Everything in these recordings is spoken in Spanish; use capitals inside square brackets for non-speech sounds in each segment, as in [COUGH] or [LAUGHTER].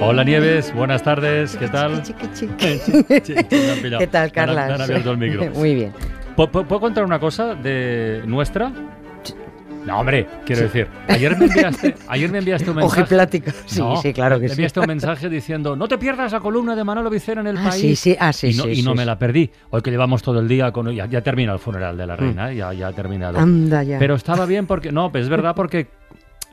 Hola Nieves, buenas tardes, ¿qué tal? ¿Qué tal, Carla? [LAUGHS] Muy bien. ¿Puedo contar una cosa de nuestra? No, hombre, quiero decir, ayer me enviaste, [LAUGHS] ayer me enviaste un mensaje. plática. Sí, sí, claro que me sí. enviaste un [LAUGHS] mensaje diciendo, no te pierdas la columna de Manolo Vicera en el Ah, país. sí, sí, ah, sí, y no, sí, y no sí, me la perdí. Hoy que llevamos todo el día con. Ya, ya termina el funeral de la reina, ¿eh? ya, ya ha terminado. Anda ya. Pero estaba bien porque. No, es verdad porque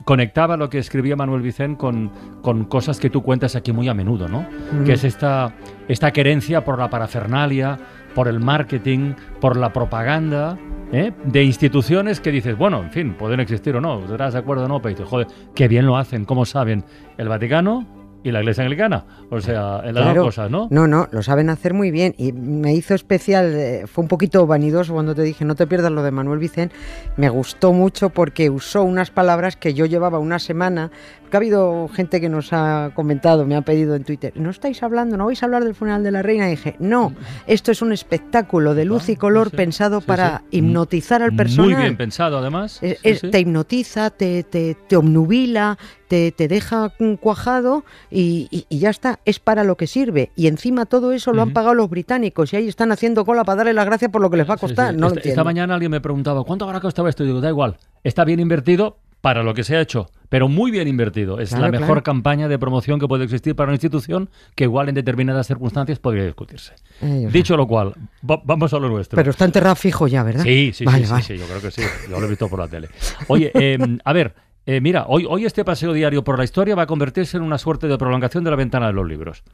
conectaba lo que escribía Manuel Vicén con, con cosas que tú cuentas aquí muy a menudo, ¿no? Mm. Que es esta, esta querencia por la parafernalia, por el marketing, por la propaganda. ¿eh? De instituciones que dices, bueno, en fin, pueden existir o no, estarás de acuerdo o no, pero dices, joder, qué bien lo hacen, ¿cómo saben? El Vaticano y la Iglesia Anglicana. O sea, en las Claro. dos cosas, ¿no? No, no, lo saben hacer muy bien. Y me hizo especial, eh, fue un poquito vanidoso cuando te dije no te pierdas lo de Manuel Vicén. Me gustó mucho porque usó unas palabras que yo llevaba una semana. Que ha habido gente que nos ha comentado, me ha pedido en Twitter, ¿no estáis hablando, no vais a hablar del funeral de la reina? Y dije, no, esto es un espectáculo de luz y color Ah, sí, pensado sí, para sí. hipnotizar al personal. Muy bien pensado, además. Es-. Te hipnotiza, te, te, te obnubila, te, te deja cuajado y, y- y ya está. Es para lo que sirve. Y encima todo eso lo han pagado los británicos y ahí están haciendo cola para darle las gracias por lo que les va a costar. sí. No lo esta, mañana alguien me preguntaba, ¿cuánto habrá costado esto? Y digo, da igual, está bien invertido para lo que se ha hecho, pero muy bien invertido. Es Claro, la mejor claro. campaña de promoción que puede existir para una institución que igual en determinadas circunstancias podría discutirse. Dios Dicho lo cual, va- vamos a lo nuestro. Pero está enterrado fijo ya, ¿verdad? Sí, sí, Vale, sí, vale. sí, sí, yo creo que sí. Yo lo he visto por la tele. Oye, [LAUGHS] eh, a ver, eh, mira, hoy, hoy este paseo diario por la historia va a convertirse en una suerte de prolongación de la ventana de los libros.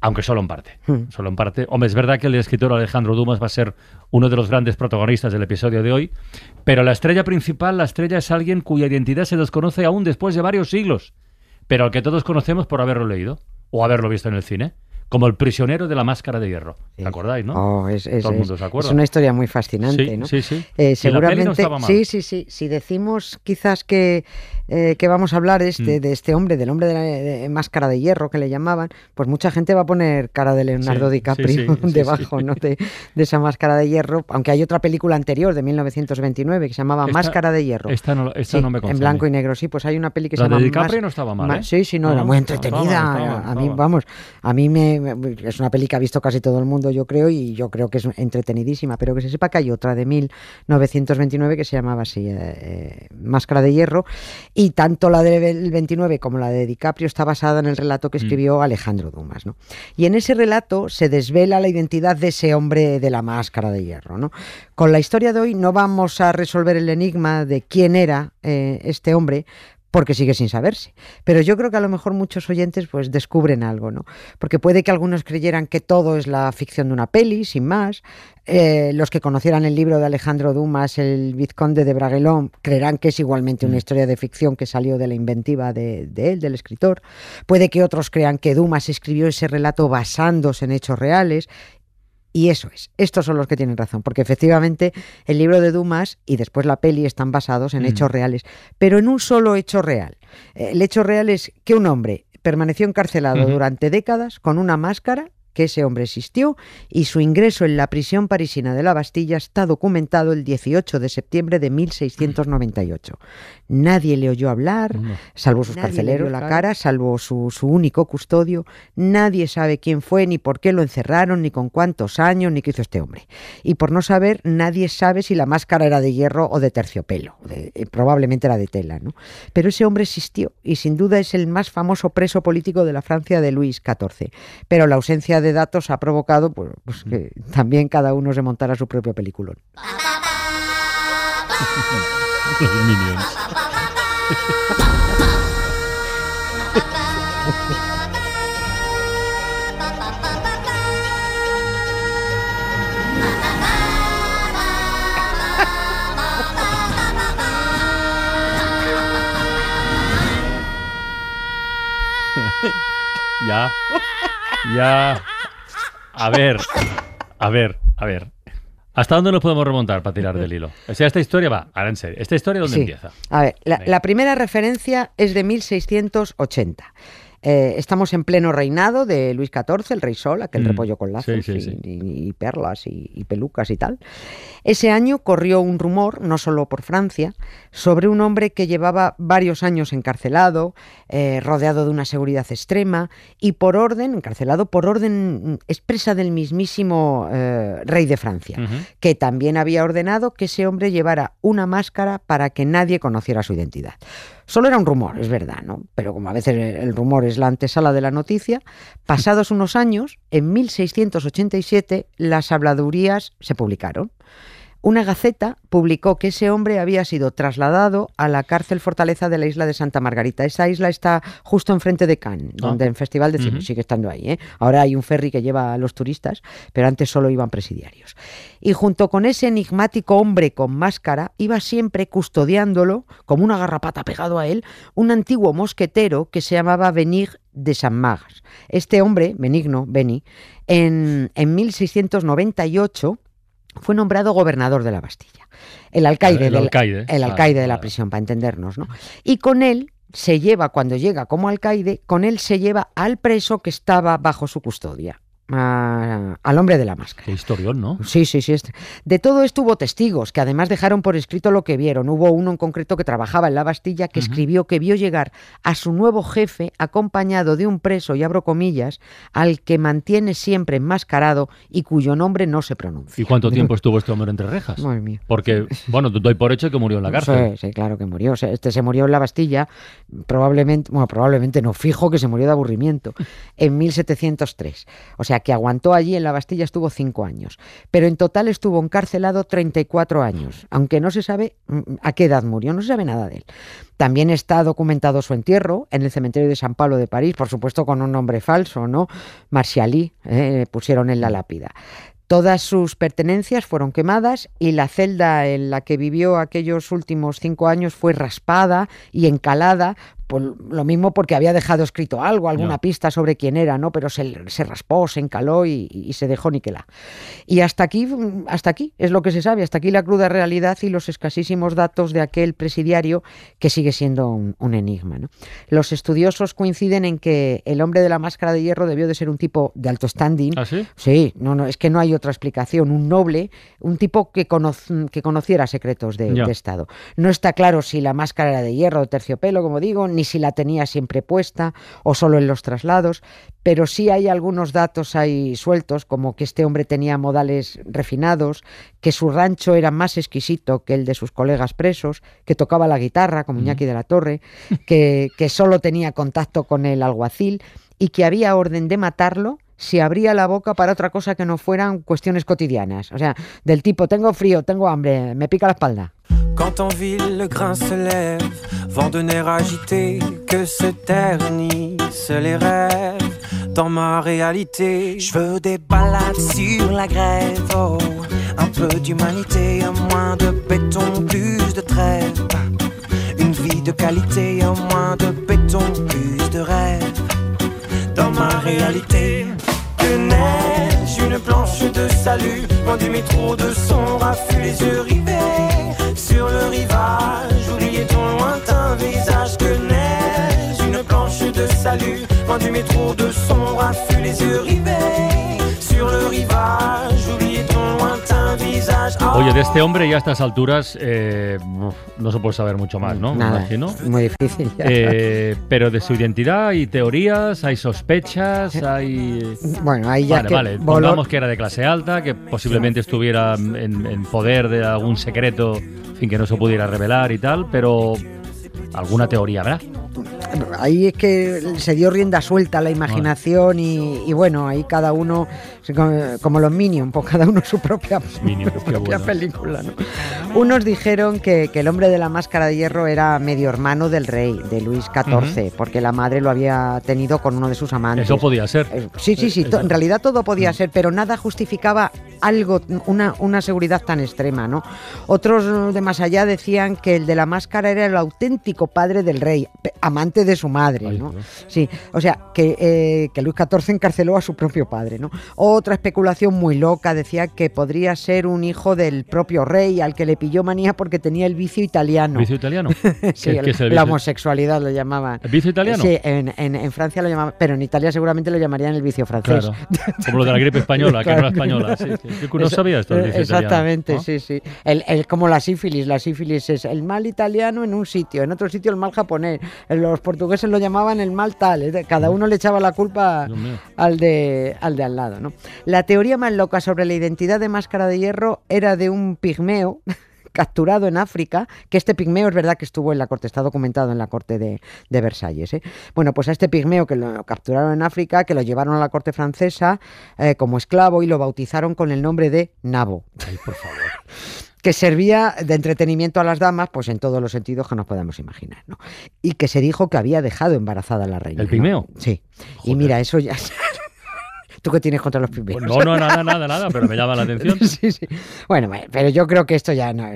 Aunque solo en parte. Hmm. Solo en parte. Hombre, es verdad que el escritor Alejandro Dumas va a ser uno de los grandes protagonistas del episodio de hoy, pero la estrella principal, la estrella es alguien cuya identidad se desconoce aún después de varios siglos, pero al que todos conocemos por haberlo leído o haberlo visto en el cine, como el prisionero de la máscara de hierro. Sí. ¿Te acordáis, no? Oh, es, es- Todo el es- mundo se acuerda. es una historia muy fascinante, Sí, ¿no? sí, sí. Eh, la no seguramente, mal. sí, sí, sí. Si decimos quizás que, eh, que vamos a hablar de este, Mm. de este hombre, del hombre de la de máscara de hierro que le llamaban, pues mucha gente va a poner cara de Leonardo Sí, DiCaprio [LAUGHS] debajo. ¿no? de, de esa máscara de hierro, aunque hay otra película anterior de 1929 que se llamaba Esta- Máscara de hierro. Esta no, esta no me consta. en blanco y negro, sí, pues hay una peli que La se llama de DiCaprio Más- no estaba mal, Ma- ¿eh? Sí, sí, no, No, era no, muy estaba- estaba entretenida. estaba a mí, vamos, a mí me, es una peli que ha visto casi todo el mundo, yo creo, y yo creo que es entretenidísima, pero que se sepa que hay otra de 1929 que se llamaba así, eh, eh, Máscara de Hierro, y tanto la del 29 como la de DiCaprio está basada en el relato Mm. que escribió Alejandro Dumas, ¿no? Y en ese relato se desvela la identidad de ese hombre de la Máscara de Hierro, ¿no? Con la historia de hoy no vamos a resolver el enigma de quién era eh, este hombre, porque sigue sin saberse. Pero yo creo que a lo mejor muchos oyentes pues descubren algo, ¿no? Porque puede que algunos creyeran que todo es la ficción de una peli, sin más. Eh, los que conocieran el libro de Alejandro Dumas, El Vizconde de Bragelón, creerán que es igualmente una historia de ficción que salió de la inventiva de, de él, del escritor. Puede que otros crean que Dumas escribió ese relato basándose en hechos reales. Y eso es, estos son los que tienen razón, porque efectivamente el libro de Dumas y después la peli están basados en Mm. hechos reales, pero en un solo hecho real. El hecho real es que un hombre permaneció encarcelado durante décadas con una máscara, que ese hombre existió, y su ingreso en la prisión parisina de la Bastilla está documentado el 18 de septiembre de 1698. Nadie le oyó hablar, salvo sus Nadie carceleros, la cara, salvo su, su único custodio. Nadie sabe quién fue, ni por qué lo encerraron, ni con cuántos años, ni qué hizo este hombre. Y por no saber, nadie sabe si la máscara era de hierro o de terciopelo. de- eh, probablemente era de tela, ¿no? Pero ese hombre existió y sin duda es el más famoso preso político de la Francia de Luis XIV. Pero la ausencia de datos ha provocado pues, pues, que también cada uno se montara su propio peliculón. Los Minions. [LAUGHS] ya. Ya. A ver. A ver. A ver, ¿hasta dónde nos podemos remontar para tirar del hilo? O sea, esta historia va, ahora en serio, ¿esta historia dónde Sí. empieza? A ver, la, la primera referencia es de 1680. Eh, estamos en pleno reinado de Luis XIV, el rey Sol, aquel Mm, repollo con lazos sí, sí, y, sí. y- y perlas y, y pelucas y tal. Ese año corrió un rumor, no solo por Francia, sobre un hombre que llevaba varios años encarcelado, eh, rodeado de una seguridad extrema y por orden, encarcelado por orden expresa del mismísimo eh, rey de Francia que también había ordenado que ese hombre llevara una máscara para que nadie conociera su identidad. Solo era un rumor, es verdad, ¿no? Pero como a veces el rumor es la antesala de la noticia, pasados unos años, en 1687, las habladurías se publicaron. Una gaceta publicó que ese hombre había sido trasladado a la cárcel fortaleza de la isla de Santa Margarita. Esa isla está justo enfrente de Cannes, donde en Festival de Cine Ujú. sigue estando ahí. ¿eh? Ahora hay un ferry que lleva a los turistas, pero antes solo iban presidiarios. Y junto con ese enigmático hombre con máscara, iba siempre custodiándolo, como una garrapata pegado a él, un antiguo mosquetero que se llamaba Benig de San Magas. Este hombre, Benigno, Beni, en, en 1698 fue nombrado gobernador de la Bastilla. El alcaide, El alcaide, el alcaide de la prisión, para entendernos, ¿no? Y con él se lleva, cuando llega como alcaide, con él se lleva al preso que estaba bajo su custodia, a- al hombre de la máscara. Qué historión, ¿no? Sí, sí, sí. este- De todo esto hubo testigos que además dejaron por escrito lo que vieron. Hubo uno en concreto que trabajaba en la Bastilla que escribió que vio llegar a su nuevo jefe acompañado de un preso, y abro comillas, al que mantiene siempre enmascarado y cuyo nombre no se pronuncia. ¿Y cuánto [LAUGHS] tiempo estuvo este hombre entre rejas? Madre mía. Porque, bueno, doy por hecho que murió en la cárcel. Sí, sí, claro que murió. Este se murió en la Bastilla, probablemente, bueno, probablemente no, fijo que se murió de aburrimiento, en 1703. O sea, que aguantó allí en la Bastilla, estuvo cinco años. Pero en total estuvo encarcelado 34 años, aunque no se sabe mm, a qué edad murió, no se sabe nada de él. También está documentado su entierro en el cementerio de San Pablo de París, por supuesto con un nombre falso, ¿no? Marcialí, eh, pusieron en la lápida. Todas sus pertenencias fueron quemadas y la celda en la que vivió aquellos últimos cinco años fue raspada y encalada. Por lo mismo porque había dejado escrito algo, alguna pista sobre quién era, ¿no? Pero se, se raspó, se encaló y, y se dejó niquelar. Y hasta aquí, mm, hasta aquí es lo que se sabe, hasta aquí la cruda realidad y los escasísimos datos de aquel presidiario que sigue siendo un, un enigma. ¿no? Los estudiosos coinciden en que el hombre de la máscara de hierro debió de ser un tipo de alto standing. ¿Ah, sí? Sí, no, no, es que no hay otra explicación. Un noble, un tipo que, conoc- que conociera secretos de, de Estado. No está claro si la máscara era de hierro o de terciopelo, como digo, ni si la tenía siempre puesta o solo en los traslados, pero sí hay algunos datos ahí sueltos, como que este hombre tenía modales refinados, que su rancho era más exquisito que el de sus colegas presos, que tocaba la guitarra, como Iñaki de la Torre, que, que solo tenía contacto con el alguacil y que había orden de matarlo si abría la boca para otra cosa que no fueran cuestiones cotidianas. O sea, del tipo, tengo frío, tengo hambre, me pica la espalda. Quand en ville le grain se lève, vent de nerfs agité, que se ternissent les rêves. Dans ma réalité, je veux des balades sur la grève. Oh, un peu d'humanité, un moins de béton, plus de trêve. Une vie de qualité, un moins de béton, plus de rêve. Dans ma réalité, que neige, une planche de salut, loin du métro de son raffut, les yeux rivés sur le rivage. Oubliez ton lointain visage, que neige, une planche de salut, loin du métro de son raffut, les yeux rivés sur le rivage. Oubliez ton lointain. Oye, de este hombre ya a estas alturas eh, no se puede saber mucho más, ¿no? Nada, imagino. muy difícil. Eh, pero de su identidad hay teorías, hay sospechas, hay... bueno, ahí ya Vale, que vale, voló- que era de clase alta, que posiblemente estuviera en, en poder de algún secreto, en fin, que no se pudiera revelar y tal, pero alguna teoría, ¿verdad? Ahí es que se dio rienda suelta a la imaginación y, y bueno, ahí cada uno, como, los Minions, pues cada uno su propia, Minions, qué propia bueno. película. ¿no? Unos dijeron que, que el hombre de la máscara de hierro era medio hermano del rey, de Luis XIV, porque la madre lo había tenido con uno de sus amantes. Eso podía ser. Eh, Sí, sí, sí, to- en realidad todo podía ser, pero nada justificaba algo, una, una seguridad tan extrema, ¿no? Otros de más allá decían que el de la máscara era el auténtico padre del rey, amante de su madre, ¿no? Sí, o sea, que, eh, que, Luis XIV encarceló a su propio padre, ¿no? Otra especulación muy loca decía que podría ser un hijo del propio rey al que le pilló manía porque tenía el vicio italiano. ¿Vicio italiano? [LAUGHS] sí, la homosexualidad lo llamaban. ¿El vicio italiano? Sí, en, en, Francia lo llamaban, pero en Italia seguramente lo llamarían el vicio francés. Como lo de la gripe española, que no era [LAUGHS] española. Sí, sí. No sabía esto. Exactamente, sí, sí. El, el, como la sífilis, la sífilis es el mal italiano en un sitio, en otro sitio el mal japonés. Los portugueses lo llamaban el mal tal. Cada uno le echaba la culpa al de, al de al lado. ¿no? La teoría más loca sobre la identidad de Máscara de Hierro era de un pigmeo capturado en África, que este pigmeo es verdad que estuvo en la corte, está documentado en la corte de, Versalles. ¿eh? Bueno, pues a este pigmeo que lo capturaron en África, que lo llevaron a la corte francesa eh, como esclavo y lo bautizaron con el nombre de Nabo. Ay, por favor. [LAUGHS] que servía de entretenimiento a las damas, pues en todos los sentidos que nos podamos imaginar, ¿no? Y que se dijo que había dejado embarazada a la reina. ¿El pigmeo? Sí. Y mira, eso ya ¿Tú qué tienes contra los pigmeos? no, no, nada, nada, nada, pero me llama la atención. [LAUGHS] sí, sí. Bueno, pero yo creo que esto ya no,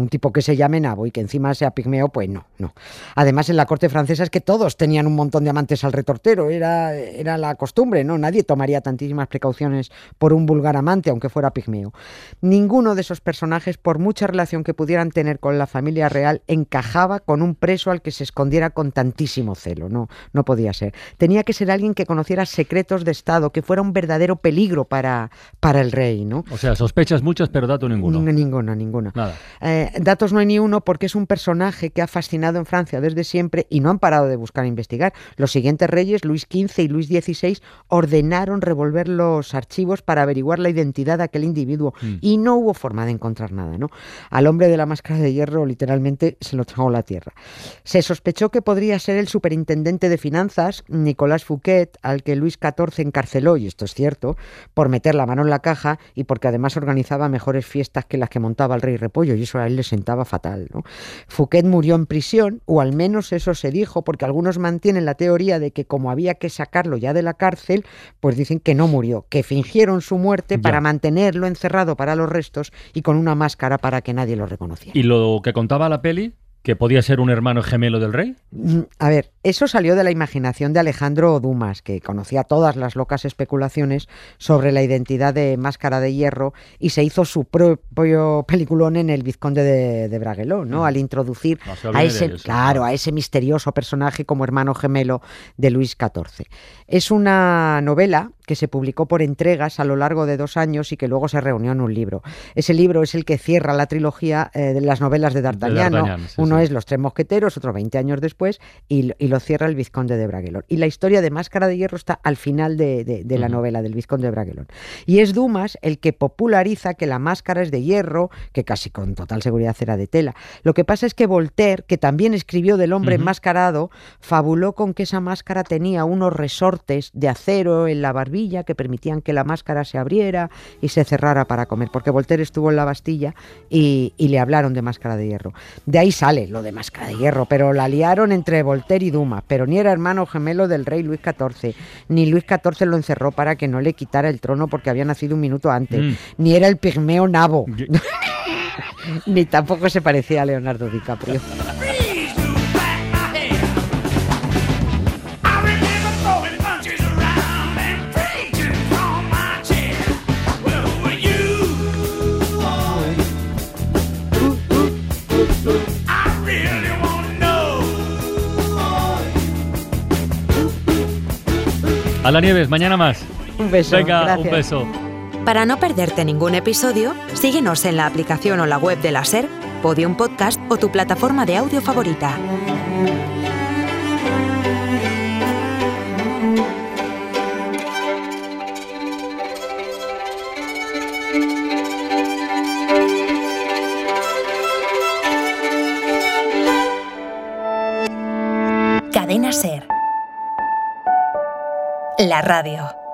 un tipo que se llame Nabo y que encima sea pigmeo, pues no, no. Además, en la corte francesa es que todos tenían un montón de amantes al retortero, era, era la costumbre, ¿no? Nadie tomaría tantísimas precauciones por un vulgar amante, aunque fuera pigmeo. Ninguno de esos personajes, por mucha relación que pudieran tener con la familia real, encajaba con un preso al que se escondiera con tantísimo celo, no, no podía ser. Tenía que ser alguien que conociera secretos de Estado, que fuera un verdadero peligro para, para el rey, ¿no? O sea, sospechas muchas, pero datos ninguno. Ninguna, ninguna. Nada. Eh, datos no hay ni uno porque es un personaje que ha fascinado en Francia desde siempre y no han parado de buscar e investigar. Los siguientes reyes, Luis XV y Luis XVI, ordenaron revolver los archivos para averiguar la identidad de aquel individuo mm. y no hubo forma de encontrar nada, ¿no? Al hombre de la máscara de hierro literalmente se lo tragó la tierra. Se sospechó que podría ser el superintendente de finanzas, Nicolás Fouquet, al que Luis XIV encarceló, y esto es cierto, por meter la mano en la caja y porque además organizaba mejores fiestas que las que montaba el rey Repollo y eso a él le sentaba fatal. ¿no? Fouquet murió en prisión, o al menos eso se dijo, porque algunos mantienen la teoría de que como había que sacarlo ya de la cárcel, pues dicen que no murió, que fingieron su muerte para mantenerlo encerrado para los restos y con una máscara para que nadie lo reconociera. ¿Y lo que contaba la peli? ¿Que podía ser un hermano gemelo del rey? Mm, a ver, eso salió de la imaginación de Alejandro Dumas, que conocía todas las locas especulaciones sobre la identidad de Máscara de Hierro y se hizo su propio peliculón en El Vizconde de, Braguelón, ¿no? Mm. Al introducir a ese, claro, a ese misterioso personaje como hermano gemelo de Luis XIV. Es una novela que se publicó por entregas a lo largo de dos años y que luego se reunió en un libro. Ese libro es el que cierra la trilogía eh, de las novelas de D'Artagnan. Uno es Los Tres Mosqueteros, otro 20 años después, y, lo cierra el Vizconde de Bragelón. Y la historia de Máscara de Hierro está al final de, la novela del Vizconde de Bragelón. Y es Dumas el que populariza que la máscara es de hierro, que casi con total seguridad era de tela. Lo que pasa es que Voltaire, que también escribió del hombre enmascarado, fabuló con que esa máscara tenía unos resortes de acero en la barbilla que permitían que la máscara se abriera y se cerrara para comer, porque Voltaire estuvo en la Bastilla y, le hablaron de máscara de hierro. De ahí sale lo de máscara de hierro, pero la liaron entre Voltaire y Dumas, pero ni era hermano gemelo del rey Luis XIV, ni Luis XIV lo encerró para que no le quitara el trono porque había nacido un minuto antes, mm. ni era el pigmeo nabo, [LAUGHS] ni tampoco se parecía a Leonardo DiCaprio. [LAUGHS] A la Nieves, mañana más. Un beso. Venga, un beso. Para no perderte ningún episodio, síguenos en la aplicación o la web de la SER, Podium Podcast o tu plataforma de audio favorita. La radio.